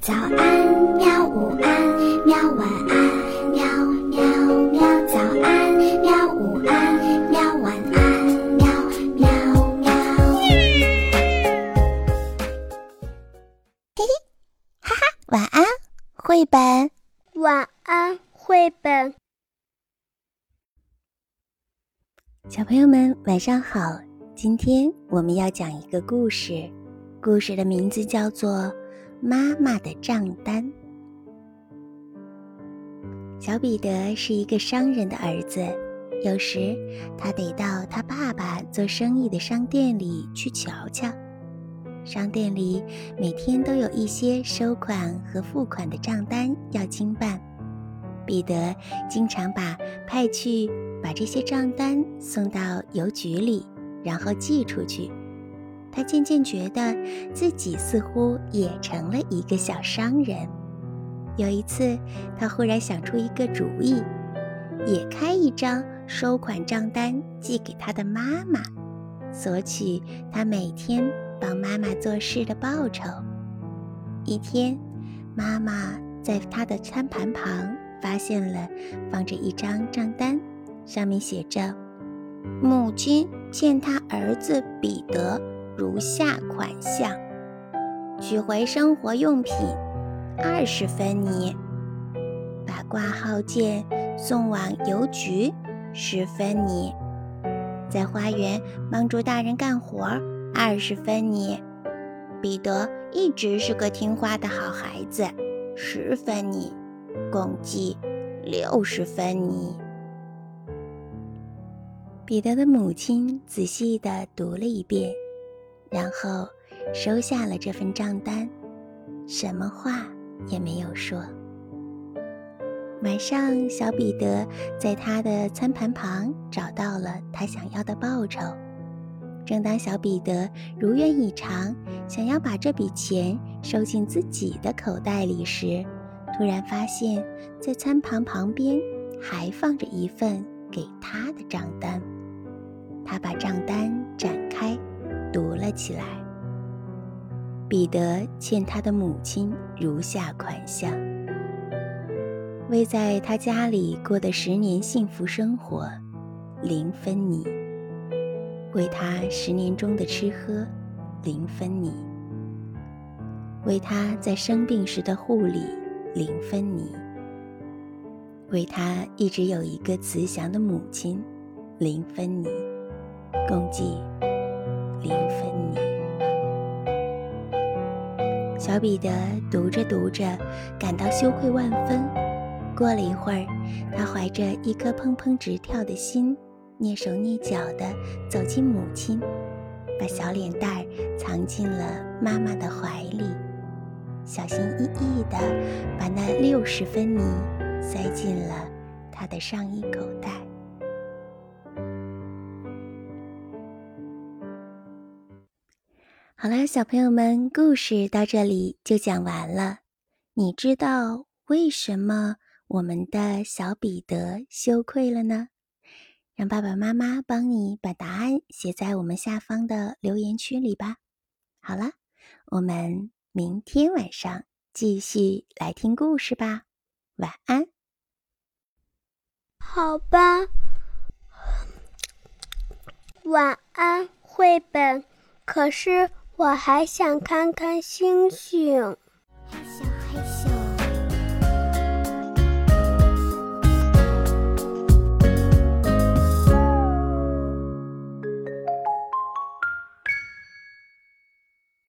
早安，喵！午安，喵！晚安，喵喵喵！早安，喵！午安，喵！晚安，喵喵喵！嘿嘿，哈哈，晚安，绘本。晚安，绘本。小朋友们，晚上好！今天我们要讲一个故事，故事的名字叫做《妈妈的账单》。小彼得是一个商人的儿子，有时他得到他爸爸做生意的商店里去瞧瞧。商店里每天都有一些收款和付款的账单要经办，彼得经常把派去。把这些账单送到邮局里，然后寄出去。他渐渐觉得自己似乎也成了一个小商人。有一次，他忽然想出一个主意，也开一张收款账单寄给他的妈妈，索取他每天帮妈妈做事的报酬。一天，妈妈在他的餐盘旁发现了放着一张账单。上面写着：“母亲欠他儿子彼得如下款项：取回生活用品二十分尼，把挂号件送往邮局十分尼，在花园帮助大人干活二十分尼。彼得一直是个听话的好孩子，十分尼，共计六十分尼。”彼得的母亲仔细地读了一遍，然后收下了这份账单，什么话也没有说。晚上，小彼得在他的餐盘旁找到了他想要的报酬。正当小彼得如愿以偿，想要把这笔钱收进自己的口袋里时，突然发现，在餐盘旁边还放着一份给他的账单。他把账单展开，读了起来。彼得欠他的母亲如下款项：为在他家里过的十年幸福生活，零分尼；为他十年中的吃喝，零分尼；为他在生病时的护理，零分尼；为他一直有一个慈祥的母亲，零分尼。共计小彼得读着读着，感到羞愧万分。过了一会儿，他怀着一颗砰砰直跳的心，蹑手蹑脚地走进母亲，把小脸蛋藏进了妈妈的怀里，小心翼翼地把那六十分尼塞进了他的上衣口袋。好了，小朋友们，故事到这里就讲完了。你知道为什么我们的小彼得羞愧了呢？让爸爸妈妈帮你把答案写在我们下方的留言区里吧。好了，我们明天晚上继续来听故事吧。晚安。好吧，晚安，绘本。可是。我还想看看星星。